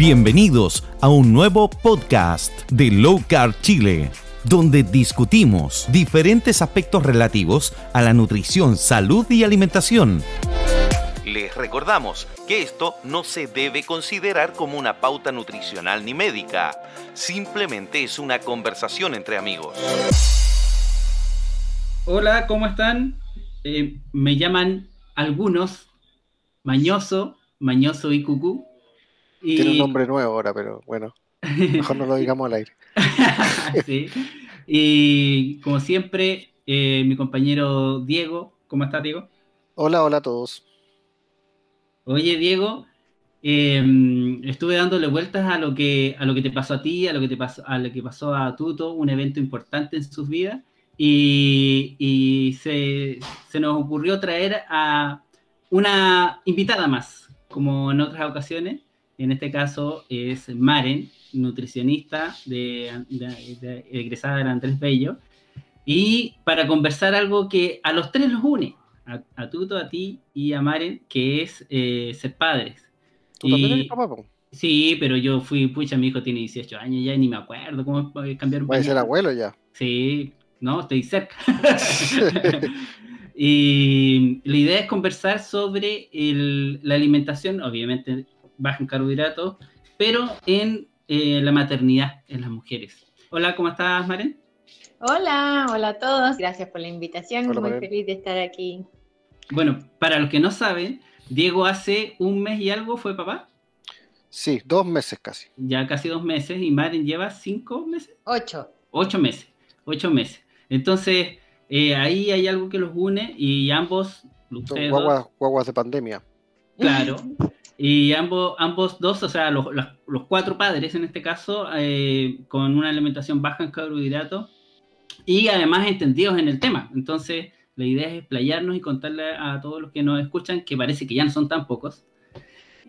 Bienvenidos a un nuevo podcast de Low Carb Chile, donde discutimos diferentes aspectos relativos a la nutrición, salud y alimentación. Les recordamos que esto no se debe considerar como una pauta nutricional ni médica, simplemente es una conversación entre amigos. Hola, ¿cómo están? Eh, me llaman algunos Mañoso, Mañoso y Cucú. Tiene un nombre nuevo ahora, pero bueno, mejor no lo digamos al aire. sí. Y como siempre, eh, mi compañero Diego, ¿cómo estás, Diego? Hola, hola a todos. Oye, Diego, em, estuve dándole vueltas a lo que a lo que te pasó a ti, a lo que te pasó, a lo que pasó a Tuto, un evento importante en sus vidas, y, se, se, nos ocurrió traer a una invitada más, como en otras ocasiones, en este caso es Maren, nutricionista de, egresada de Andrés Bello, y para conversar algo que a los tres los une, a, Tuto, a ti y a Maren, que es eh, ser padres. ¿Tú también eres papá? Sí, pero yo fui, pucha, mi hijo tiene 18 años ya, ni me acuerdo cómo cambiar un a ser abuelo ya. Sí, no, estoy cerca. y la idea es conversar sobre la alimentación, obviamente baja en carbohidratos, pero en eh, la maternidad en las mujeres. Hola, ¿cómo estás, Maren? Hola, hola a todos. Gracias por la invitación. Muy feliz de estar aquí. Bueno, para los que no saben, Diego hace un mes y algo fue papá. Sí, dos meses casi. Ya casi dos meses. ¿Y Maren lleva cinco meses? Ocho. Ocho meses. Ocho meses. Entonces, eh, ahí hay algo que los une y ambos... Guaguas, guaguas de pandemia. Claro. Y ambos, ambos dos, o sea, los, los, cuatro padres en este caso, eh, con una alimentación baja en carbohidratos y además entendidos en el tema. Entonces, la idea es explayarnos y contarle a todos los que nos escuchan, que parece que ya no son tan pocos,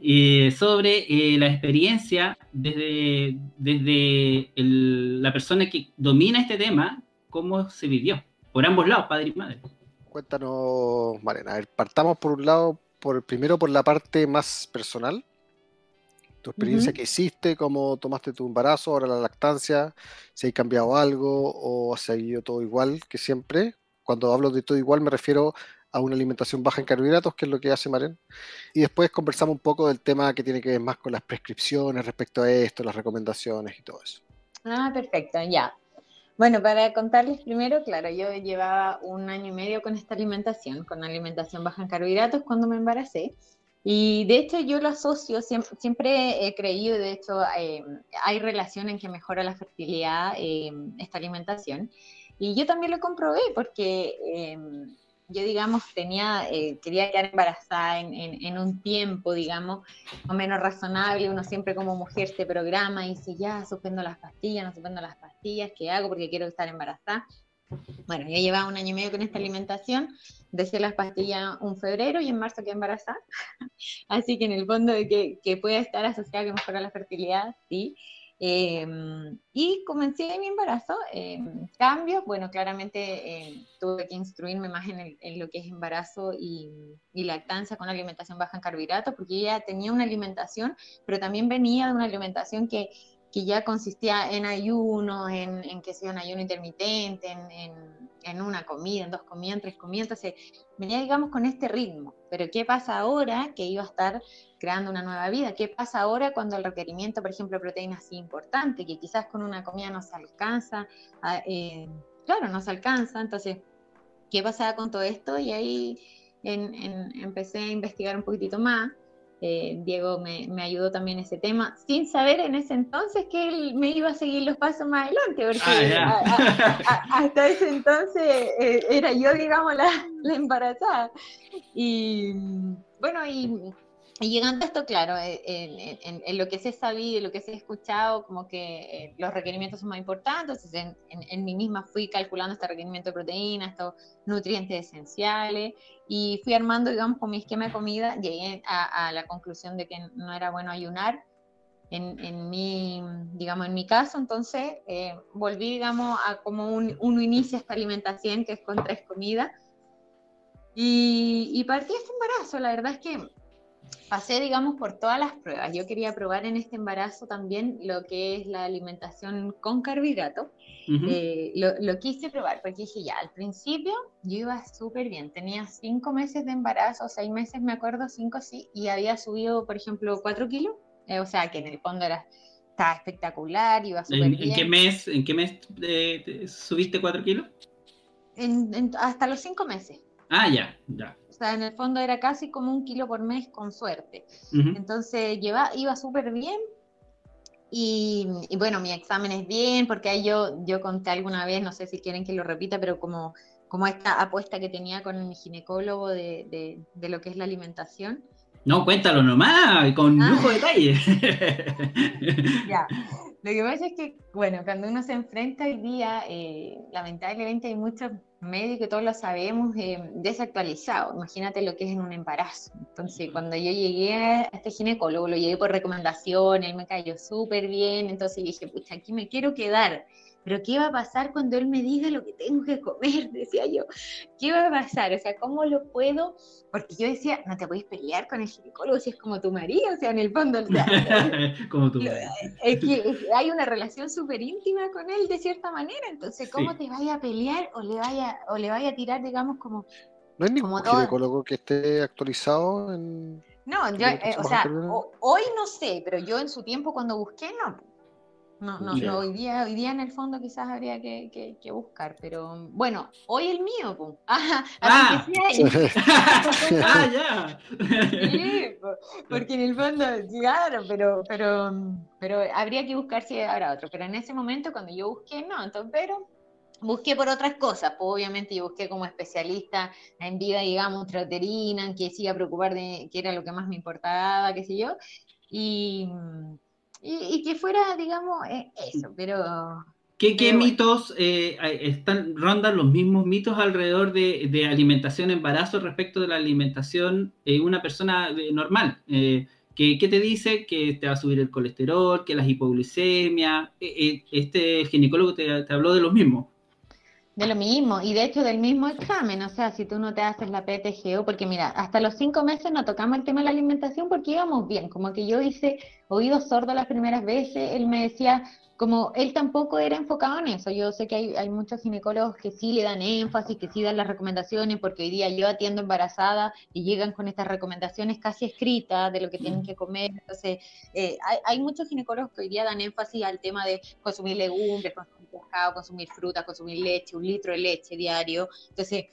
eh, sobre eh, la experiencia desde, desde la persona que domina este tema, cómo se vivió, por ambos lados, padre y madre. Cuéntanos, Marina, a ver, partamos por un lado por, primero por la parte más personal. Tu experiencia que hiciste, cómo tomaste tu embarazo, ahora la lactancia, si hay cambiado algo o ha seguido todo igual que siempre. Cuando hablo de todo igual me refiero a una alimentación baja en carbohidratos, que es lo que hace Maren. Y después conversamos un poco del tema que tiene que ver más con las prescripciones respecto a esto, las recomendaciones y todo eso. Ah, perfecto, ya. Bueno, para contarles primero, claro, yo llevaba un año y medio con esta alimentación, con alimentación baja en carbohidratos cuando me embaracé. Y de hecho yo lo asocio, siempre, he creído, de hecho eh, hay relación en que mejora la fertilidad eh, esta alimentación. Y yo también lo comprobé porque eh, yo, digamos, tenía, eh, quería quedar embarazada en, un tiempo, digamos, o menos razonable. Uno siempre como mujer se programa y dice, ya, suspendo las pastillas, no suspendo las pastillas, ¿qué hago? Porque quiero estar embarazada. Bueno, yo llevaba un año y medio con esta alimentación, dejé las pastillas un febrero y en marzo quedé embarazada. Así que en el fondo de que, que pueda estar asociada que mejora la fertilidad, sí. Em, y comencé mi embarazo. Eh, cambios, bueno, claramente em, tuve que instruirme más en, lo que es embarazo y, lactancia con alimentación baja en carbohidratos, porque ya tenía una alimentación, pero también venía de una alimentación que, que ya consistía en ayuno, en, que sea un ayuno intermitente, en, en, una comida, en dos comidas, en tres comidas. Entonces, venía, digamos, con este ritmo. Pero ¿qué pasa ahora que iba a estar creando una nueva vida. ¿Qué pasa ahora cuando el requerimiento, por ejemplo, de proteínas es importante, que quizás con una comida no se alcanza? Eh, claro, no se alcanza. Entonces, ¿qué pasaba con todo esto? Y ahí empecé a investigar un poquitito más. Eh, Diego me, ayudó también en ese tema, sin saber en ese entonces que él me iba a seguir los pasos más adelante, porque ah, hasta ese entonces eh, era yo, digamos, la, la embarazada. Y bueno, y y llegando a esto, claro, eh, en, lo que se ha sabido, en lo que se ha escuchado, como que eh, los requerimientos son más importantes, entonces en, mí misma fui calculando este requerimiento de proteínas, estos nutrientes esenciales, y fui armando, digamos, con mi esquema de comida, llegué a, la conclusión de que no era bueno ayunar, en, mi, digamos, en mi caso, entonces eh, volví, digamos, a como un, uno inicia esta alimentación, que es con tres comidas, y, y partí este embarazo, la verdad es que pasé, digamos, por todas las pruebas. Yo quería probar en este embarazo también lo que es la alimentación con carbohidratos. Eh, lo, quise probar porque dije, ya, al principio yo iba súper bien. Tenía cinco meses de embarazo, seis meses, me acuerdo, cinco sí, y había subido, por ejemplo, cuatro kilos. Eh, o sea, que en el fondo era, estaba espectacular, iba súper bien. ¿En qué mes, en qué mes eh, subiste cuatro kilos? hasta los cinco meses. Ah, ya, ya sea, en el fondo era casi como un kilo por mes con suerte. Entonces lleva, iba súper bien. Y, bueno, mi examen es bien, porque ahí yo, yo conté alguna vez, no sé si quieren que lo repita, pero como, como esta apuesta que tenía con mi ginecólogo de, de, de lo que es la alimentación. No, cuéntalo nomás, con ah. lujo de detalle. ya. Lo que pasa es que, bueno, cuando uno se enfrenta hoy día, eh, lamentablemente hay muchos médicos, que todos lo sabemos, eh, desactualizados. Imagínate lo que es en un embarazo. Entonces, cuando yo llegué a este ginecólogo, lo llegué por recomendación, él me cayó súper bien, entonces dije, pucha, aquí me quiero quedar pero ¿qué va a pasar cuando él me diga lo que tengo que comer? Decía yo, ¿qué va a pasar? O sea, ¿cómo lo puedo? Porque yo decía, no te puedes pelear con el ginecólogo si es como tu marido, o sea, en el fondo, o sea, como tu es que hay una relación súper íntima con él de cierta manera, entonces, ¿cómo te vaya a pelear o le vaya, o le vaya a tirar, digamos, como... ¿No hay ningún ginecólogo que esté actualizado en... No, yo, eh, o sea, hoy no sé, pero yo en su tiempo cuando busqué, no, no, no, no, hoy día, hoy día en el fondo quizás habría que, que, buscar, pero bueno, hoy el mío, pum. Ah, ah. ah ya. Sí, porque en el fondo, claro, pero, pero, pero habría que buscar si habrá otro. Pero en ese momento, cuando yo busqué, no, entonces, pero busqué por otras cosas, pues obviamente yo busqué como especialista en vida, digamos, trauterina, que siga a preocupar de qué era lo que más me importaba, qué sé yo, y y, que fuera, digamos, eh, eso, pero... ¿Qué, qué mitos eh, están, rondan los mismos mitos alrededor de, de, alimentación embarazo respecto de la alimentación en una persona normal? Eh, ¿qué, ¿qué, te dice? Que te va a subir el colesterol, que las hipoglucemia. este ginecólogo te, te habló de los mismos. De lo mismo, y de hecho del mismo examen, o sea, si tú no te haces la PTGO, porque mira, hasta los cinco meses no tocamos el tema de la alimentación porque íbamos bien, como que yo hice oídos sordos las primeras veces, él me decía, como él tampoco era enfocado en eso, yo sé que hay, hay muchos ginecólogos que sí le dan énfasis, que sí dan las recomendaciones, porque hoy día yo atiendo embarazada y llegan con estas recomendaciones casi escritas de lo que tienen que comer, entonces eh, hay, hay muchos ginecólogos que hoy día dan énfasis al tema de consumir legumbres, consumir fruta, consumir leche, un litro de leche diario. Entonces,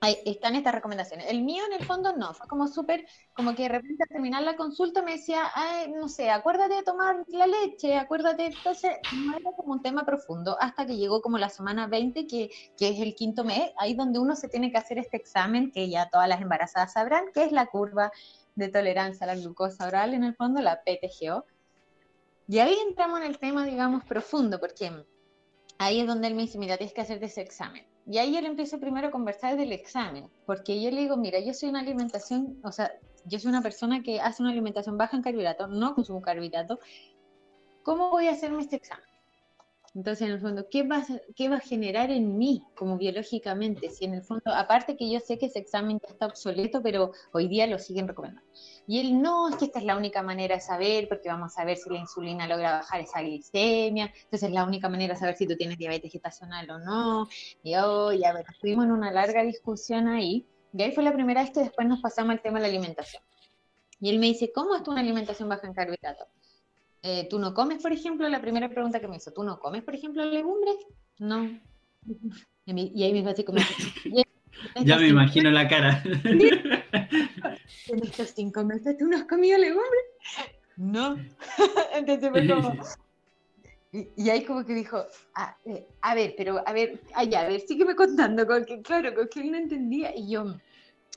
ahí están estas recomendaciones. El mío en el fondo no, fue como súper, como que de repente al terminar la consulta me decía, Ay, no sé, acuérdate de tomar la leche, acuérdate, entonces no era como un tema profundo hasta que llegó como la semana 20, que, que es el quinto mes, ahí donde uno se tiene que hacer este examen que ya todas las embarazadas sabrán, que es la curva de tolerancia a la glucosa oral, en el fondo la PTGO. Y ahí entramos en el tema, digamos, profundo, porque ahí es donde él me dice, mira, tienes que hacerte ese examen. Y ahí yo le empiezo primero a conversar del examen, porque yo le digo, mira, yo soy una alimentación, o sea, yo soy una persona que hace una alimentación baja en carbohidratos, no consumo carbohidratos, ¿cómo voy a hacerme este examen? Entonces, en el fondo, ¿qué va, ¿qué va a generar en mí como biológicamente? Si en el fondo, aparte que yo sé que ese examen ya está obsoleto, pero hoy día lo siguen recomendando. Y él, no, es que esta es la única manera de saber, porque vamos a ver si la insulina logra bajar esa glicemia, entonces es la única manera de saber si tú tienes diabetes gestacional o no. Y oh, ya, bueno, estuvimos en una larga discusión ahí, y ahí fue la primera vez que después nos pasamos al tema de la alimentación. Y él me dice, ¿cómo es tu una alimentación baja en carbohidratos? Eh, ¿tú no comes, por ejemplo? La primera pregunta que me hizo, ¿tú no comes, por ejemplo, legumbres? No. Y, ahí me dijo así como... ya me imagino la cara. en estos cinco meses, ¿tú no has comido legumbres? No. Entonces fue como... Y, ahí como que dijo, ah, eh, a ver, pero a ver, allá, a ver, sígueme contando, porque claro, con que él no entendía, y yo,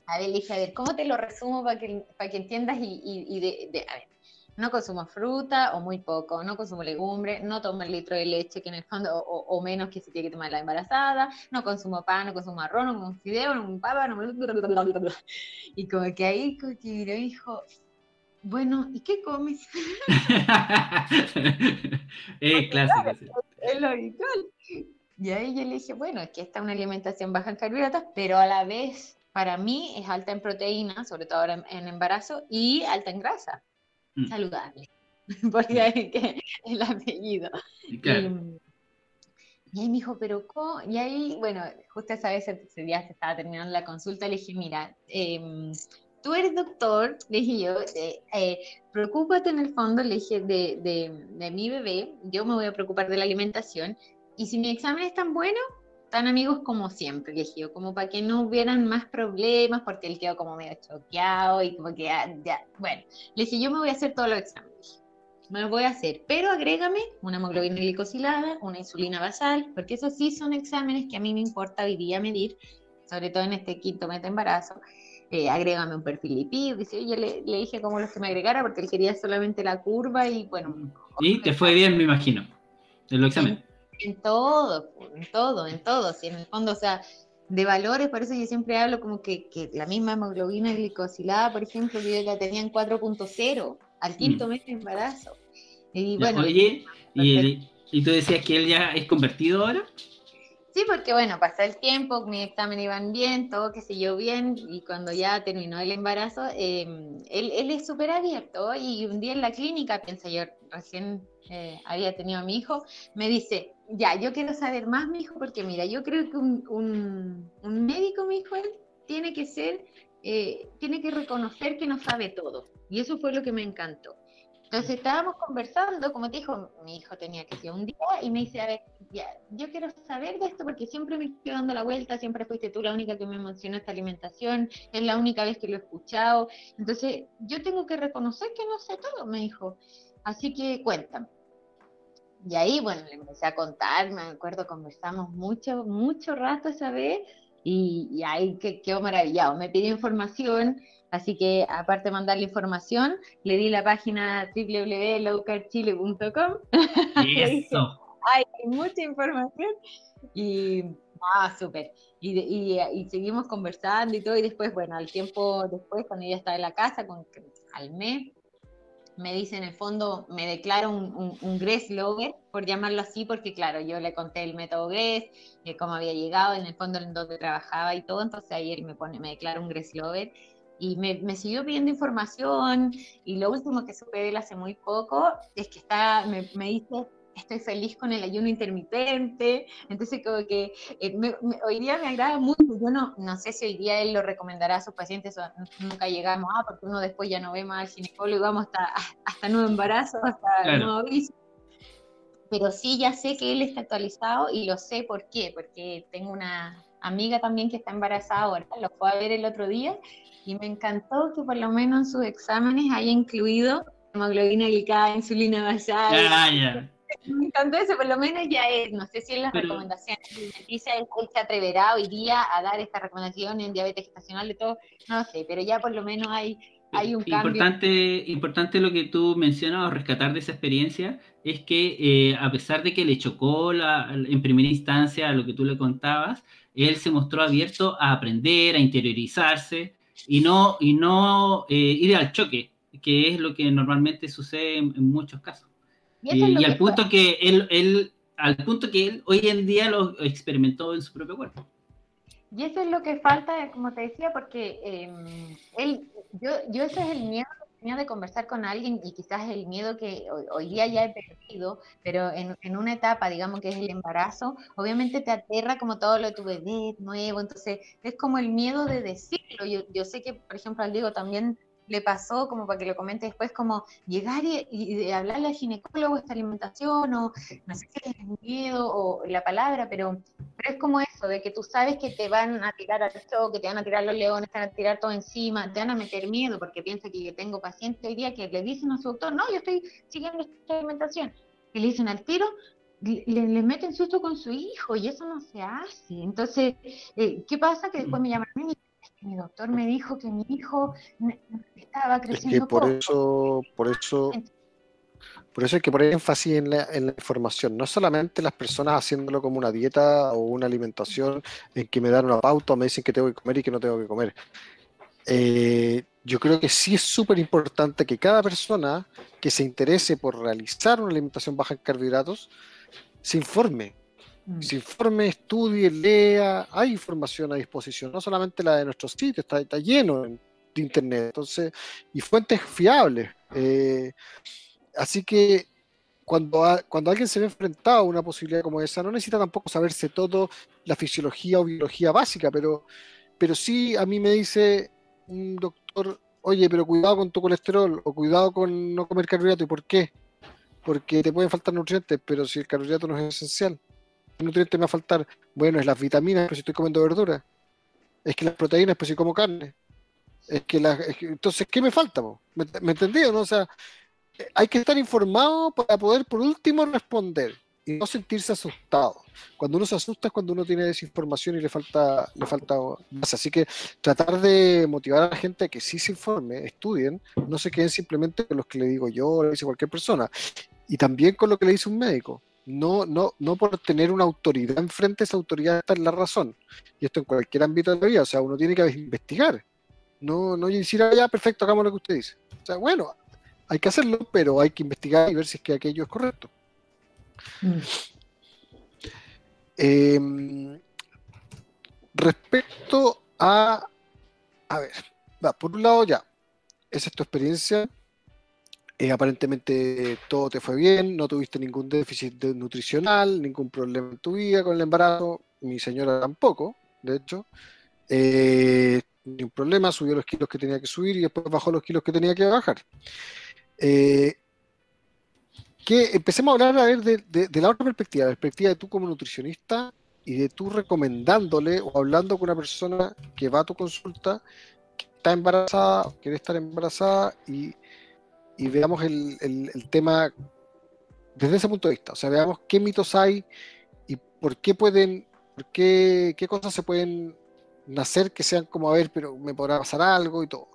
a ver, le dije, a ver, ¿cómo te lo resumo para que, para que entiendas? Y, y, de, de, a ver, no consumo fruta o muy poco, no consumo legumbre, no tomo el litro de leche que en el fondo, o, menos que se tiene que tomar la embarazada, no consumo pan, no consumo arroz, no consumo fideo, no consumo papa, no Y como que ahí como que me dijo, bueno, ¿y qué comes? es clásico. Es lo habitual. Y ahí yo le dije, bueno, es que esta es una alimentación baja en carbohidratos, pero a la vez para mí es alta en proteína, sobre todo ahora en, embarazo, y alta en grasa. Mm. Saludable. Porque hay que el apellido. Y, ahí me dijo, pero ¿cómo? Y ahí, bueno, justo esa vez ese día se estaba terminando la consulta, le dije, mira, eh, tú eres doctor, le dije yo, eh, eh, preocúpate en el fondo, le dije, de, de, de, mi bebé, yo me voy a preocupar de la alimentación, y si mi examen es tan bueno, tan amigos como siempre, yo, como para que no hubieran más problemas, porque él quedó como medio choqueado y como que ya, ya, bueno, le dije, yo me voy a hacer todos los exámenes, me los voy a hacer, pero agrégame una hemoglobina glicosilada, una insulina basal, porque esos sí son exámenes que a mí me importa hoy día medir, sobre todo en este quinto mes de embarazo, eh, agrégame un perfil lipid, dice, yo le, le, dije como los que me agregara porque él quería solamente la curva y bueno. Y te fue bien, me imagino, en los exámenes. En, todo, en todo, en todo, si en el fondo, o sea, de valores, por eso yo siempre hablo como que, que la misma hemoglobina glicosilada, por ejemplo, yo la tenía en 4.0 al quinto mm. mes de embarazo. Y bueno, Oye, y, y tú decías que él ya es convertido ahora. Sí, porque bueno, pasó el tiempo, mi examen iban bien, todo que siguió bien, y cuando ya terminó el embarazo, em, él, él, es súper abierto, y un día en la clínica, piensa yo, recién eh, había tenido a mi hijo, me dice, ya, yo quiero saber más, mi hijo, porque mira, yo creo que un, un, un médico, mi hijo, él tiene que ser, eh, tiene que reconocer que no sabe todo, y eso fue lo que me encantó. Entonces estábamos conversando, como te dijo, mi hijo tenía que ser un día y me dice, a ver, ya, yo quiero saber de esto porque siempre me estoy dando la vuelta, siempre fuiste tú la única que me mencionó esta alimentación, es la única vez que lo he escuchado. Entonces yo tengo que reconocer que no sé todo, me dijo. Así que cuéntame. Y ahí, bueno, le empecé a contar, me acuerdo, conversamos mucho, mucho rato esa vez y, y ahí que, quedó maravillado. Me pidió información Así que aparte de mandarle información, le di la página www.lowcarchile.com. Eso. Hay mucha información y ah, súper. Y, y, seguimos conversando y todo, y después, bueno, al tiempo después, cuando ella estaba en la casa, con, al mes, me dice en el fondo, me declaro un, un, un Gress por llamarlo así, porque claro, yo le conté el método Gress, eh, cómo había llegado, en el fondo en donde trabajaba y todo, entonces él me pone, me declara un Gress Lover, y me, siguió pidiendo información y lo último que supe de él hace muy poco es que está, me, dice, estoy feliz con el ayuno intermitente, entonces como que eh, hoy día me agrada mucho, yo no, no sé si hoy día él lo recomendará a sus pacientes, o nunca llegamos, ah, porque uno después ya no ve más al ginecólogo, vamos hasta, hasta nuevo embarazo, hasta nuevo aviso, pero sí ya sé que él está actualizado y lo sé por qué, porque tengo una amiga también que está embarazada ahora, lo fue a ver el otro día y me encantó que por lo menos en sus exámenes haya incluido hemoglobina glicada, insulina basal. Ya, Me encantó eso, por lo menos ya es, no sé si en las recomendaciones dice él se atreverá hoy día a dar esta recomendación en diabetes gestacional de todo, no sé, pero ya por lo menos hay, hay un importante, cambio. Importante lo que tú mencionas o rescatar de esa experiencia es que eh, a pesar de que le chocó la, en primera instancia a lo que tú le contabas, él se mostró abierto a aprender, a interiorizarse, y no, y no eh, ir al choque, que es lo que normalmente sucede en, muchos casos. Y, al punto que él, él, al punto que él hoy en día lo experimentó en su propio cuerpo. Y eso es lo que falta, como te decía, porque em, él, yo, yo ese es el miedo de conversar con alguien y quizás el miedo que hoy, día ya he perdido, pero en, en, una etapa, digamos que es el embarazo, obviamente te aterra como todo lo de tu bebé nuevo, entonces es como el miedo de decirlo. Yo, yo sé que, por ejemplo, al Diego también le pasó, como para que lo comente después, como llegar y, de hablarle al ginecólogo esta alimentación, o no sé qué es miedo, o la palabra, pero, pero es como eso, de que tú sabes que te van a tirar al que te van a tirar los leones, te van a tirar todo encima, te van a meter miedo, porque piensa que yo tengo pacientes hoy día que le dicen a su doctor, no, yo estoy siguiendo esta alimentación, y le dicen al tiro, le, le, meten susto con su hijo y eso no se hace. Entonces, eh, ¿qué pasa? Que después me llaman a mí mi doctor me dijo que mi hijo estaba creciendo. Es que por eso, por eso, por eso hay que poner énfasis en la, información, no solamente las personas haciéndolo como una dieta o una alimentación en que me dan una pauta o me dicen que tengo que comer y que no tengo que comer. Eh, yo creo que sí es súper importante que cada persona que se interese por realizar una alimentación baja en carbohidratos se informe. Se informe, estudie, lea, hay información a disposición, no solamente la de nuestros sitios, está, está lleno de internet, entonces, y fuentes fiables. Eh, así que cuando, cuando alguien se ve enfrentado a una posibilidad como esa, no necesita tampoco saberse todo la fisiología o biología básica, pero, pero sí a mí me dice un doctor, oye, pero cuidado con tu colesterol o cuidado con no comer carbohidratos. ¿Y por qué? Porque te pueden faltar nutrientes, pero si el carbohidrato no es esencial. ¿Qué nutriente me va a faltar? Bueno, es las vitaminas, pero si estoy comiendo verdura. Es que las proteínas, pues si como carne. Es que, la, entonces, ¿qué me falta? ¿Me, ¿Me entendí no? O sea, hay que estar informado para poder, por último, responder y no sentirse asustado. Cuando uno se asusta es cuando uno tiene desinformación y le falta, le falta más. Así que tratar de motivar a la gente a que sí se informe, estudien, no se queden simplemente con los que le digo yo o le dice cualquier persona. Y también con lo que le dice un médico. No, no, no por tener una autoridad enfrente, esa autoridad está en la razón. Y esto en cualquier ámbito de la vida. O sea, uno tiene que investigar. No, no decir, ah, ya, perfecto, hagamos lo que usted dice. O sea, bueno, hay que hacerlo, pero hay que investigar y ver si es que aquello es correcto. Mm. Em, respecto a, a ver, va, por un lado ya, esa es tu experiencia, eh, aparentemente todo te fue bien, no tuviste ningún déficit nutricional, ningún problema en tu vida con el embarazo, mi señora tampoco, de hecho, eh, ningún problema, subió los kilos que tenía que subir y después bajó los kilos que tenía que bajar. Eh, que empecemos a hablar a ver de, la otra perspectiva, la perspectiva de tú como nutricionista y de tú recomendándole o hablando con una persona que va a tu consulta, que está embarazada, quiere estar embarazada y, veamos el, tema desde ese punto de vista. O sea, veamos qué mitos hay y por qué pueden, por qué, qué cosas se pueden nacer que sean como, a ver, pero me podrá pasar algo y todo.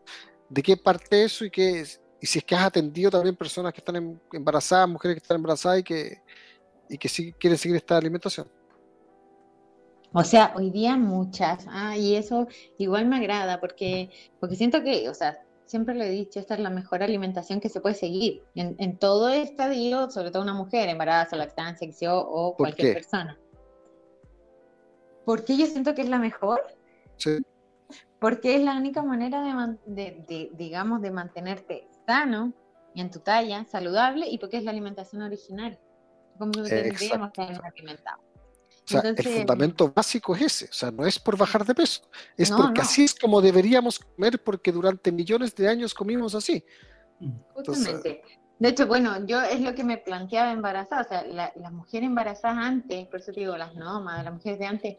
¿De qué parte eso y qué es? y si es que has atendido también personas que están em, embarazadas, mujeres que están embarazadas y que, y que sí quieren seguir esta alimentación. O sea, hoy día muchas, ah, y eso igual me agrada porque, porque siento que, o sea, siempre le he dicho, esta es la mejor alimentación que se puede seguir en, en todo estadio, sobre todo una mujer, embarazo, lactancia, o cualquier persona. ¿Por qué yo siento que es la mejor? Sí. Porque es la única manera de, de digamos, de mantenerte sano y en tu talla, saludable, y porque es la alimentación original, como tendríamos que haber alimentado. O sea, el fundamento básico es ese, o sea, no es por bajar de peso, es porque así es como deberíamos comer porque durante millones de años comimos así. Justamente. de hecho, bueno, yo es lo que me planteaba embarazada, o sea, las mujeres embarazadas antes, por eso digo las nómadas, las mujeres de antes,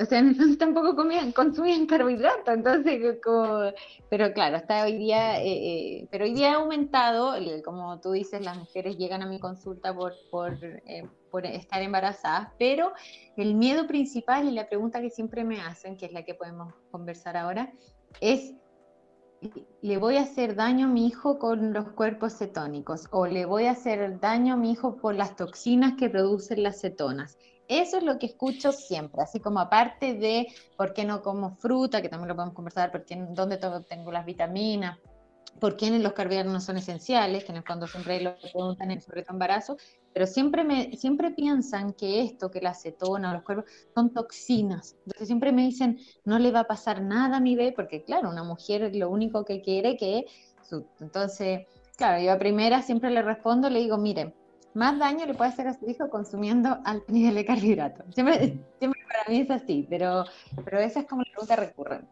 o sea, entonces tampoco comían, consumían carbohidratos, entonces, como, pero claro, hasta hoy día, eh, eh, pero hoy día ha aumentado, como tú dices, las mujeres llegan a mi consulta por, por, eh, por, estar embarazadas, pero el miedo principal y la pregunta que siempre me hacen, que es la que podemos conversar ahora, es, ¿le voy a hacer daño a mi hijo con los cuerpos cetónicos? ¿O le voy a hacer daño a mi hijo por las toxinas que producen las cetonas? Eso es lo que escucho siempre, así como aparte de por qué no como fruta, que también lo podemos conversar, porque dónde tengo las vitaminas, por qué los carbohidratos no son esenciales, que en el fondo siempre lo preguntan en sobre todo embarazo, pero siempre, me, siempre piensan que esto, que la acetona, los cuerpos, son toxinas. Entonces siempre me dicen, no le va a pasar nada a mi bebé, porque claro, una mujer lo único que quiere que... Su, entonces, claro, yo a primera siempre le respondo, le digo, miren, más daño le puede hacer a su hijo consumiendo alto nivel de carbohidratos. Siempre, siempre para mí es así, pero, pero esa es como la pregunta recurrente.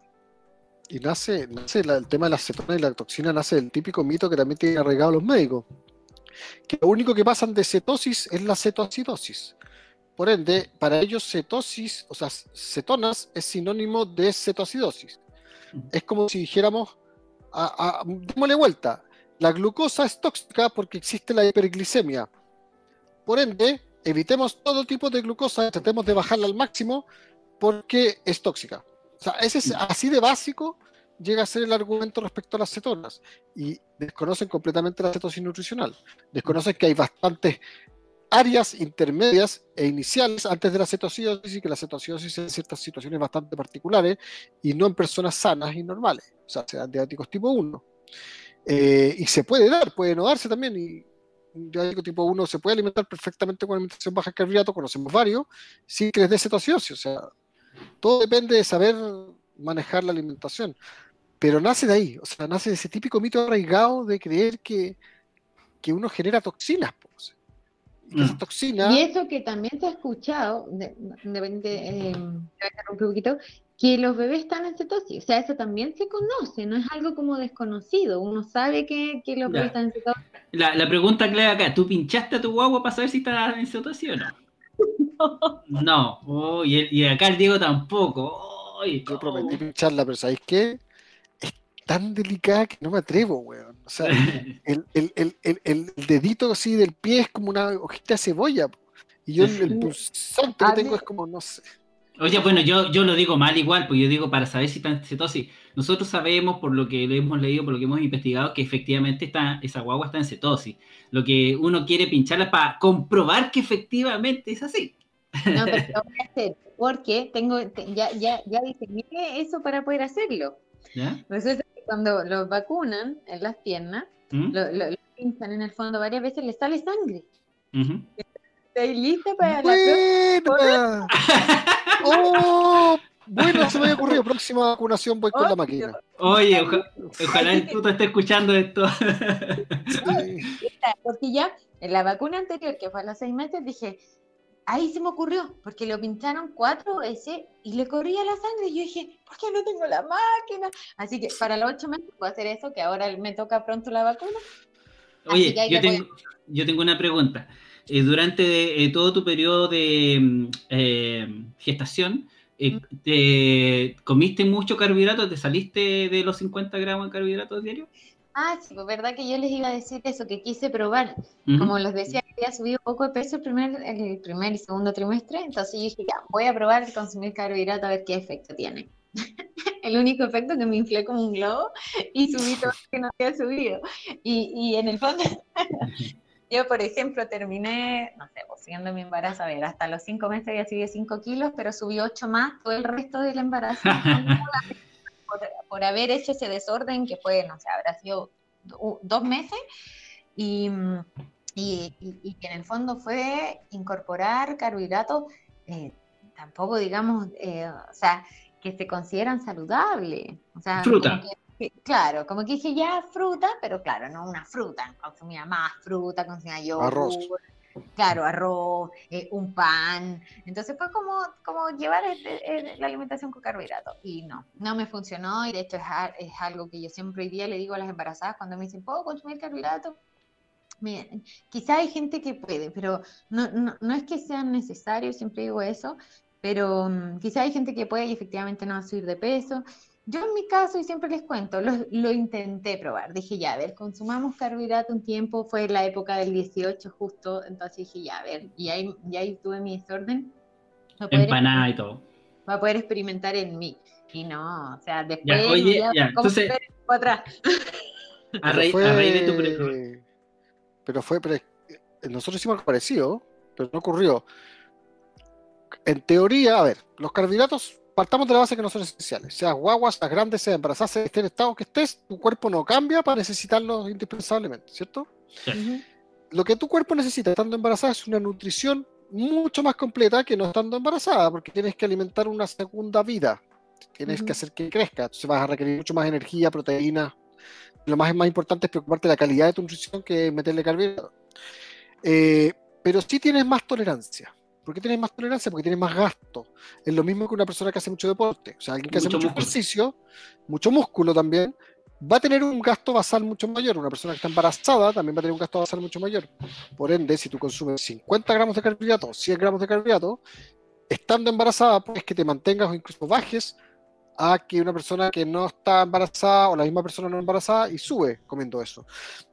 Y nace, nace el tema de la acetona y la toxina, nace del típico mito que también tienen arraigado los médicos. Que lo único que pasan de cetosis es la cetoacidosis. Por ende, para ellos cetosis, o sea, cetonas es sinónimo de cetoacidosis. Es como si dijéramos, a, démosle vuelta, la glucosa es tóxica porque existe la hiperglicemia. Por ende, evitemos todo tipo de glucosa, tratemos de bajarla al máximo porque es tóxica. O sea, ese es mm. así de básico llega a ser el argumento respecto a las cetonas y desconocen completamente la cetosis nutricional. Desconocen que hay bastantes áreas intermedias e iniciales antes de la cetosis y que la cetosis en ciertas situaciones bastante particulares y no en personas sanas y normales, o sea, sean diabéticos tipo 1. Eh, y se puede dar, puede no darse también y diabético tipo 1 se puede alimentar perfectamente con alimentación baja en carbohidratos, conocemos varios, sin que les dé cetosis O sea, todo depende de saber manejar la alimentación. Pero nace de ahí, o sea, nace de ese típico mito arraigado de creer que, que uno genera toxinas. Pues. Y, mm. toxinas... y eso que también se ha escuchado, de, eh, un poquito, que los bebés están en cetosis. O sea, eso también se conoce, no es algo como desconocido. Uno sabe que, que los bebés están en cetosis. La, la pregunta clave acá, ¿tú pinchaste a tu guagua para saber si está en cetosis o no? No. no. Oh, y, acá el Diego tampoco. Yo prometí pincharla, pero ¿sabéis qué? Es tan delicada que no me atrevo, weón. O sea, el, el, el, el, dedito así del pie es como una hojita de cebolla. Y yo el, pulsante que tengo es como, no sé. Oye, bueno, yo, yo lo digo mal igual, pues yo digo para saber si está en cetosis. Nosotros sabemos, por lo que hemos leído, por lo que hemos investigado, que efectivamente está, esa guagua está en cetosis. Lo que uno quiere pincharla para comprobar que efectivamente es así. No, pero lo voy a hacer porque tengo, ya, ya, ya diseñé eso para poder hacerlo. ¿Ya? Resulta que cuando los vacunan en las piernas, ¿Mm? lo, lo, pinchan en el fondo varias veces, le sale sangre. ¿Estás lista para la próxima? ¡Oh! Bueno, se me había ocurrido. Próxima vacunación voy con la máquina. Oye, ojalá el puto esté escuchando esto. Porque ya en la vacuna anterior, que fue a los seis meses, dije, ahí se me ocurrió, porque lo pincharon cuatro veces y le corría la sangre. Y yo dije, ¿por qué no tengo la máquina? Así que para los ocho meses puedo hacer eso, que ahora me toca pronto la vacuna. Oye, yo tengo, yo tengo una pregunta. Eh, durante eh, todo tu periodo de mm, eh, gestación, ¿te comiste mucho carbohidrato? ¿Te saliste de los 50 gramos de carbohidratos diarios? Ah, sí, pues verdad que yo les iba a decir eso, que quise probar. Como les decía, había subido un poco de peso el primer, el primer y segundo trimestre, entonces yo dije, ya, voy a probar consumir carbohidrato a ver qué efecto tiene. el único efecto que me inflé como un globo y subí todo lo que no había subido. Y, y en el fondo, Yo, por ejemplo, terminé, no sé, pues, siguiendo mi embarazo, a ver, hasta los cinco meses había subido cinco kilos, pero subí ocho más todo el resto del embarazo. por, haber hecho ese desorden que fue, no sé, habrá sido dos meses. Y, y, y, que en el fondo fue incorporar carbohidratos, eh, tampoco digamos, eh, o sea, que se consideran saludables. O sea, Fruta claro, como que dije ya fruta, pero claro, no una fruta, consumía más fruta, consumía yogur, arroz. claro, arroz, eh, un pan, entonces fue como, como llevar la alimentación con carbohidratos, y no, no me funcionó, y de hecho es, algo que yo siempre hoy día le digo a las embarazadas cuando me dicen, ¿puedo consumir carbohidratos? quizá hay gente que puede, pero no, no, no es que sea necesario, siempre digo eso, pero um, quizá hay gente que puede y efectivamente no va a subir de peso, yo en mi caso, y siempre les cuento, lo, intenté probar. Dije, ya, a ver, consumamos carbohidrato un tiempo, fue la época del 18 justo, entonces dije, ya, a ver, y ahí, y ahí tuve mi desorden. Empanada y todo. Va a poder experimentar en mí. Y no, o sea, después... Ya, oye, ya, entonces... Atrás. A, raíz, de tu... Pero fue, pero nosotros hicimos algo parecido, pero no ocurrió. En teoría, a ver, los carbohidratos partamos de la base que no son esenciales. Seas guaguas, seas grandes, seas embarazadas, sea esté en estado que estés, tu cuerpo no cambia para necesitarlos indispensablemente, ¿cierto? Lo que tu cuerpo necesita estando embarazada es una nutrición mucho más completa que no estando embarazada, porque tienes que alimentar una segunda vida. Tienes que hacer que crezca. Entonces vas a requerir mucho más energía, proteína. Lo más, más importante es preocuparte de la calidad de tu nutrición que meterle carbohidratos. Eh, pero sí tienes más tolerancia. ¿Por qué tienes más tolerancia? Porque tienes más gasto. Es lo mismo que una persona que hace mucho deporte. O sea, alguien que hace mucho ejercicio, mucho músculo también, va a tener un gasto basal mucho mayor. Una persona que está embarazada también va a tener un gasto basal mucho mayor. Por ende, si tú consumes 50 gramos de carbohidratos, 100 gramos de carbohidratos, estando embarazada, pues que te mantengas o incluso bajes a que una persona que no está embarazada o la misma persona no embarazada y sube comiendo eso.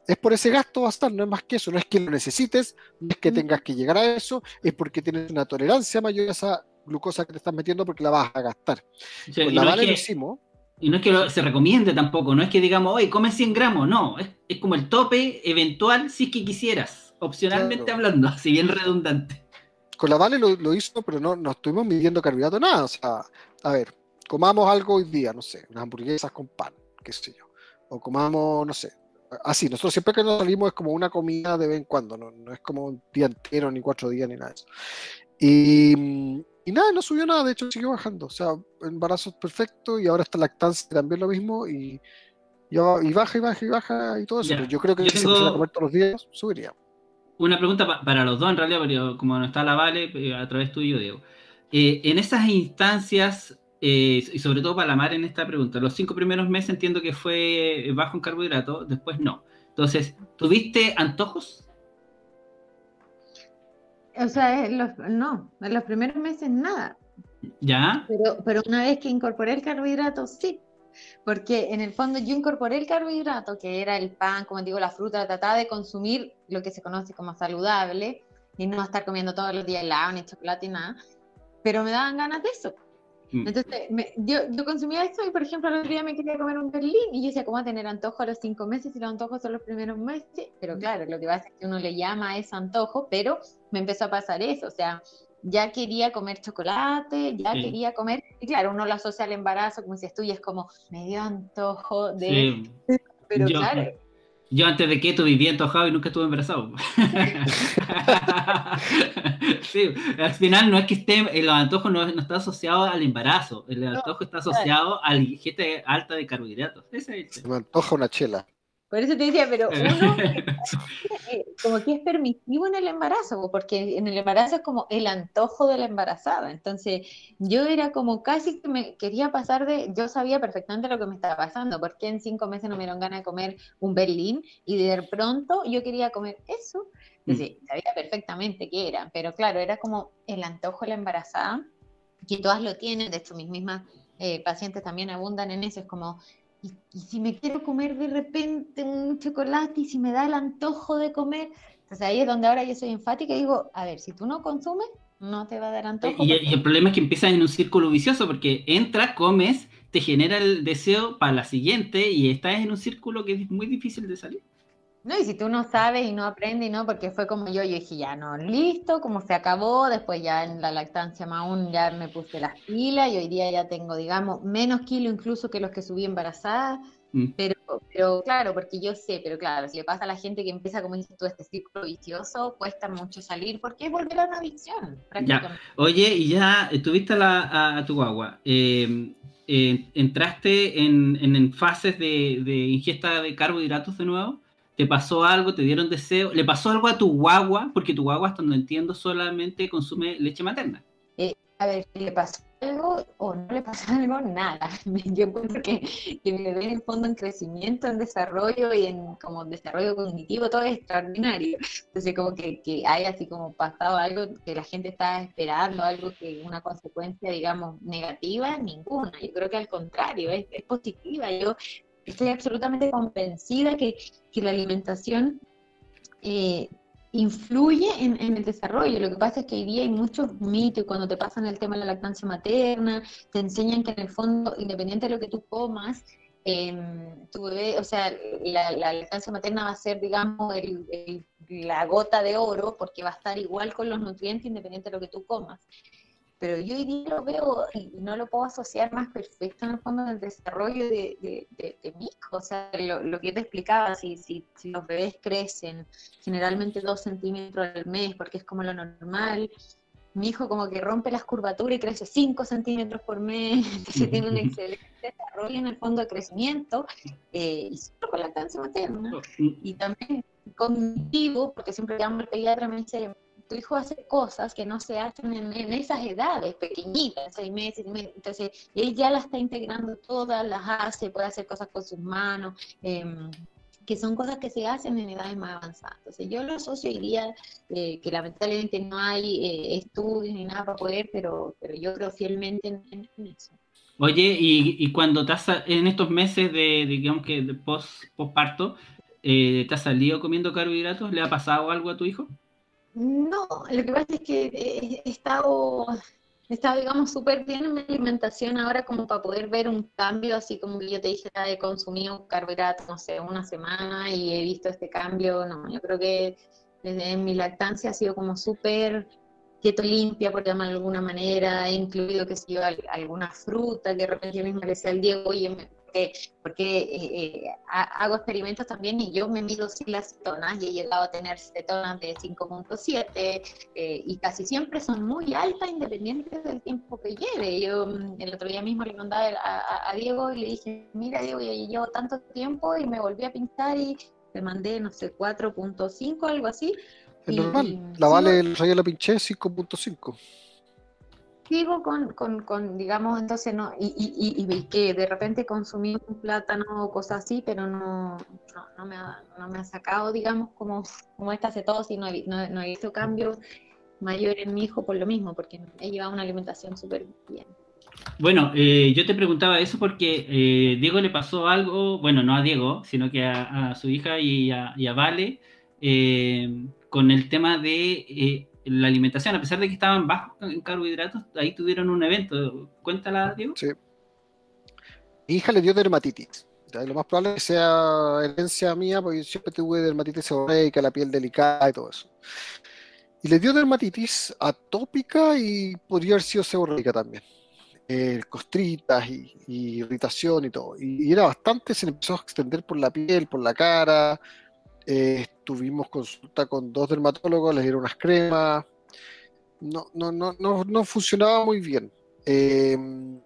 Es por ese gasto basal, no es más que eso, no es que lo necesites, no es que tengas que llegar a eso, es porque tienes una tolerancia mayor a esa glucosa que te estás metiendo porque la vas a gastar. la vale lo hicimos. Y no es que se recomiende tampoco, no es que digamos, oye, come 100 gramos, no, es, como el tope eventual si es que quisieras, opcionalmente hablando, si bien redundante. Con la Vale lo, hizo, pero no, no estuvimos midiendo carbohidrato nada. O sea, a ver, comamos algo hoy día, no sé, unas hamburguesas con pan, qué sé yo. O comamos, no sé, Así, nosotros siempre que nos salimos es como una comida de vez en cuando, no, no es como un día entero, ni cuatro días, ni nada de eso. Y, y nada, no subió nada, de hecho siguió bajando. O sea, embarazo perfecto y ahora está lactancia también lo mismo y, y, y baja y baja y baja y todo eso. Ya. Yo creo que Yo si tengo- empezara a comer todos los días, subiría. Una pregunta pa- para los dos, en realidad, pero como no está la Vale, eh, a través tuyo, Diego. Eh, en esas instancias, eh, y sobre todo para la Mar en esta pregunta, los cinco primeros meses entiendo que fue bajo en carbohidratos, después no. Entonces, ¿tuviste antojos? O sea, los- no, en los primeros meses nada. ¿Ya? Pero, pero una vez que incorporé el carbohidrato, sí. Porque en el fondo yo incorporé el carbohidrato, que era el pan, como digo, la fruta, trataba de consumir lo que se conoce como saludable y no estar comiendo todos los días helado ni chocolate ni nada. Pero me daban ganas de eso. Mm. Entonces, me- yo, yo consumía eso y, por ejemplo, el otro día me quería comer un berlín y yo decía, ¿cómo va a tener antojo a los cinco meses si los antojos son los primeros meses? Pero claro, lo que pasa es que uno le llama a ese antojo, pero me empezó a pasar eso, o sea, ya quería comer chocolate, ya Sí. quería comer, y claro, uno lo asocia al embarazo, como dices tú, y es como, me dio antojo de, Sí. pero Yo- claro, Yo antes de keto vivía antojado y nunca estuve embarazado. sí, al final no es que esté, el antojo no, no está asociado al embarazo, el antojo está asociado a la ingesta alta de carbohidratos. Ese es el Se me antoja una chela. Por eso te decía, pero uno eh, como que es permisivo en el embarazo, porque en el embarazo es como el antojo de la embarazada. Entonces, yo era como casi que me quería pasar de, yo sabía perfectamente lo que me estaba pasando, porque en cinco meses no me dieron ganas de comer un berlín y de pronto yo quería comer eso. Entonces, sabía perfectamente qué era, pero claro, era como el antojo de la embarazada, que todas lo tienen, de hecho, mis mismas eh, pacientes también abundan en eso, es como, y, y si me quiero comer de repente un chocolate y si me da el antojo de comer, entonces ahí es donde ahora yo soy enfática y digo, a ver, si tú no consumes, no te va a dar antojo. Y el problema es que empiezas en un círculo vicioso porque entras, comes, te genera el deseo para la siguiente y estás en un círculo que es muy difícil de salir. No, y si tú no sabes y no aprendes, y no, porque fue como yo, yo dije, ya no, listo, como se acabó, después ya en la lactancia más aún ya me puse las pilas y hoy día ya tengo, digamos, menos kilo incluso que los que subí embarazada, Mm. pero, pero claro, porque yo sé, pero claro, si le pasa a la gente que empieza, como dices tú, este círculo vicioso, cuesta mucho salir porque es volver a una adicción, prácticamente. Oye, y ya eh, tuviste a, la- a- a tu guagua. eh, eh, ¿Entraste en, en- en fases de, de ingesta de carbohidratos de nuevo? ¿Te pasó algo? ¿Te dieron deseo? ¿Le pasó algo a tu guagua? Porque tu guagua, hasta donde entiendo, solamente consume leche materna. A ver, le pasó algo o no le pasó algo, nada. Yo encuentro que, que mi bebé en el fondo en crecimiento, en desarrollo y en como desarrollo cognitivo, todo es extraordinario. Entonces como que, que hay así como pasado algo que la gente está esperando, algo que una consecuencia, digamos, negativa, ninguna. Yo creo que al contrario, es, es positiva. Yo estoy absolutamente convencida que, que la alimentación eh, influye en, en el desarrollo. Lo que pasa es que hoy día hay muchos mitos cuando te pasan el tema de la lactancia materna, te enseñan que en el fondo, independiente de lo que tú comas, em, tu bebé, o sea, la, la lactancia materna va a ser, digamos, el- el- la gota de oro porque va a estar igual con los nutrientes independiente de lo que tú comas. Pero yo hoy día lo veo y no lo puedo asociar más perfecto en el fondo del desarrollo de, de, de- de mi hijo. O sea, lo, lo que te explicaba, si, si, si los bebés crecen generalmente dos centímetros al mes, porque es como lo normal, mi hijo como que rompe las curvaturas y crece 5 centímetros por mes, entonces tiene un excelente desarrollo en el fondo de crecimiento, eh, y solo con lactancia materna y también cognitivo, porque siempre llamo al pediatra me dice, tu hijo hace cosas que no se hacen en, esas edades pequeñitas, seis meses, entonces él ya las está integrando todas, las hace, puede hacer cosas con sus manos, em, que son cosas que se hacen en edades más avanzadas. Entonces yo lo asocio hoy día, eh, que lamentablemente no hay eh, estudios ni nada para poder, pero, pero yo creo fielmente en, en- en eso. Oye, y, y cuando te has, en estos meses de, digamos que de post, postparto, eh, ¿te has salido comiendo carbohidratos? ¿Le ha pasado algo a tu hijo? No, lo que pasa es que he he estado, he estado, digamos, súper bien en mi alimentación ahora como para poder ver un cambio, así como yo te dije, he consumido carbohidratos, no sé, una semana y he visto este cambio, no, yo creo que desde mi lactancia ha sido como súper keto limpia, por llamarlo de alguna manera, he incluido, que si yo, al- alguna fruta, que de repente yo misma le decía al Diego, oye, me- porque, porque eh, eh, hago experimentos también y yo me mido sin las cetonas y he llegado a tener cetonas de 5.7 eh, y casi siempre son muy altas independientes del tiempo que lleve. Yo mm, el otro día mismo le mandaba a, a Diego y le dije, mira Diego, yo llevo tanto tiempo y me volví a pintar y le mandé, no sé, 4.5, algo así. Es normal, la vale, el rayo la pinché 5.5 sigo con, con, con, digamos, entonces no, y, y, y, que de repente consumí un plátano o cosas así, pero no, no, no, me, ha, no me ha sacado, digamos, como, como esta cetosis, no he, no, no he visto cambios mayores en mi hijo por lo mismo, porque he llevado una alimentación súper bien. Bueno, eh, yo te preguntaba eso porque eh, Diego le pasó algo, bueno, no a Diego, sino que a, su hija y a, y a Vale, eh, con el tema de la alimentación, a pesar de que estaban bajos en carbohidratos, ahí tuvieron un evento. Cuéntala, Diego. Sí. Mi hija le dio dermatitis. Lo más probable es que sea herencia mía, porque yo siempre tuve dermatitis seborreica, la piel delicada y todo eso. Y le dio dermatitis atópica y podría haber sido seborreica también. Eh, costritas y, irritación y todo. Y, y, era bastante, se le empezó a extender por la piel, por la cara, eh, tuvimos consulta con dos dermatólogos, les dieron unas cremas. No, no, no, no, no funcionaba muy bien. Em,